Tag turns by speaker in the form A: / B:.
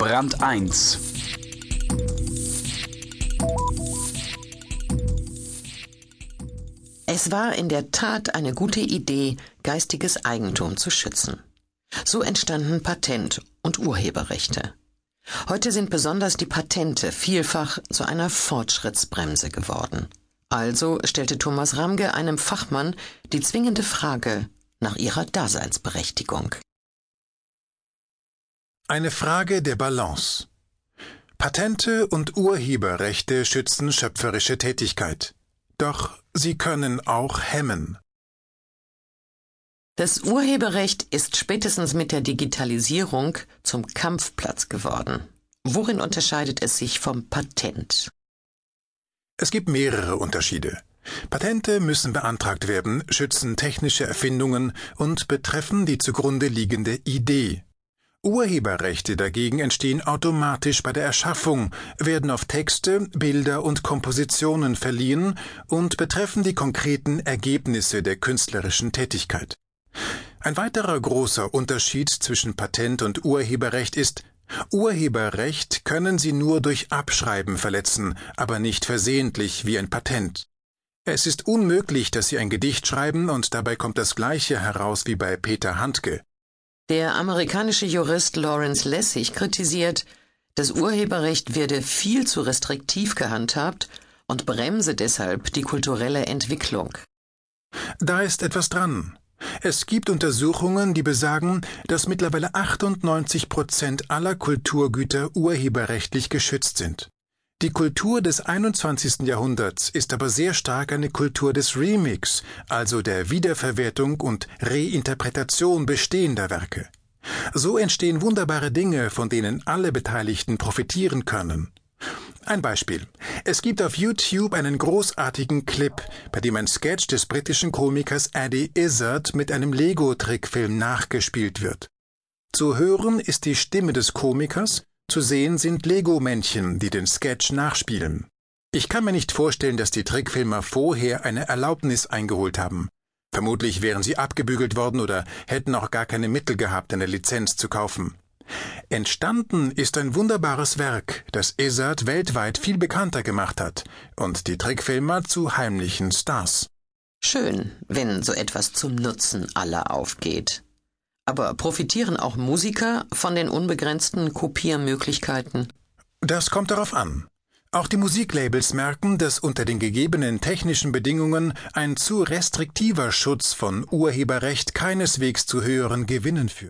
A: Brand 1
B: Es war in der Tat eine gute Idee, geistiges Eigentum zu schützen. So entstanden Patent- und Urheberrechte. Heute sind besonders die Patente vielfach zu einer Fortschrittsbremse geworden. Also stellte Thomas Ramge einem Fachmann die zwingende Frage nach ihrer Daseinsberechtigung.
C: Eine Frage der Balance. Patente und Urheberrechte schützen schöpferische Tätigkeit. Doch sie können auch hemmen.
B: Das Urheberrecht ist spätestens mit der Digitalisierung zum Kampfplatz geworden. Worin unterscheidet es sich vom Patent?
C: Es gibt mehrere Unterschiede. Patente müssen beantragt werden, schützen technische Erfindungen und betreffen die zugrunde liegende Idee. Urheberrechte dagegen entstehen automatisch bei der Erschaffung, werden auf Texte, Bilder und Kompositionen verliehen und betreffen die konkreten Ergebnisse der künstlerischen Tätigkeit. Ein weiterer großer Unterschied zwischen Patent und Urheberrecht ist, Urheberrecht können Sie nur durch Abschreiben verletzen, aber nicht versehentlich wie ein Patent. Es ist unmöglich, dass Sie ein Gedicht schreiben und dabei kommt das gleiche heraus wie bei Peter Handke.
B: Der amerikanische Jurist Lawrence Lessig kritisiert, das Urheberrecht werde viel zu restriktiv gehandhabt und bremse deshalb die kulturelle Entwicklung.
C: Da ist etwas dran. Es gibt Untersuchungen, die besagen, dass mittlerweile 98 Prozent aller Kulturgüter urheberrechtlich geschützt sind. Die Kultur des 21. Jahrhunderts ist aber sehr stark eine Kultur des Remix, also der Wiederverwertung und Reinterpretation bestehender Werke. So entstehen wunderbare Dinge, von denen alle Beteiligten profitieren können. Ein Beispiel. Es gibt auf YouTube einen großartigen Clip, bei dem ein Sketch des britischen Komikers Eddie Izzard mit einem Lego-Trickfilm nachgespielt wird. Zu hören ist die Stimme des Komikers, zu sehen sind Lego-Männchen, die den Sketch nachspielen. Ich kann mir nicht vorstellen, dass die Trickfilmer vorher eine Erlaubnis eingeholt haben. Vermutlich wären sie abgebügelt worden oder hätten auch gar keine Mittel gehabt, eine Lizenz zu kaufen. Entstanden ist ein wunderbares Werk, das Izzard weltweit viel bekannter gemacht hat und die Trickfilmer zu heimlichen Stars.
B: Schön, wenn so etwas zum Nutzen aller aufgeht. Aber profitieren auch Musiker von den unbegrenzten Kopiermöglichkeiten?
C: Das kommt darauf an. Auch die Musiklabels merken, dass unter den gegebenen technischen Bedingungen ein zu restriktiver Schutz von Urheberrecht keineswegs zu höheren Gewinnen führt.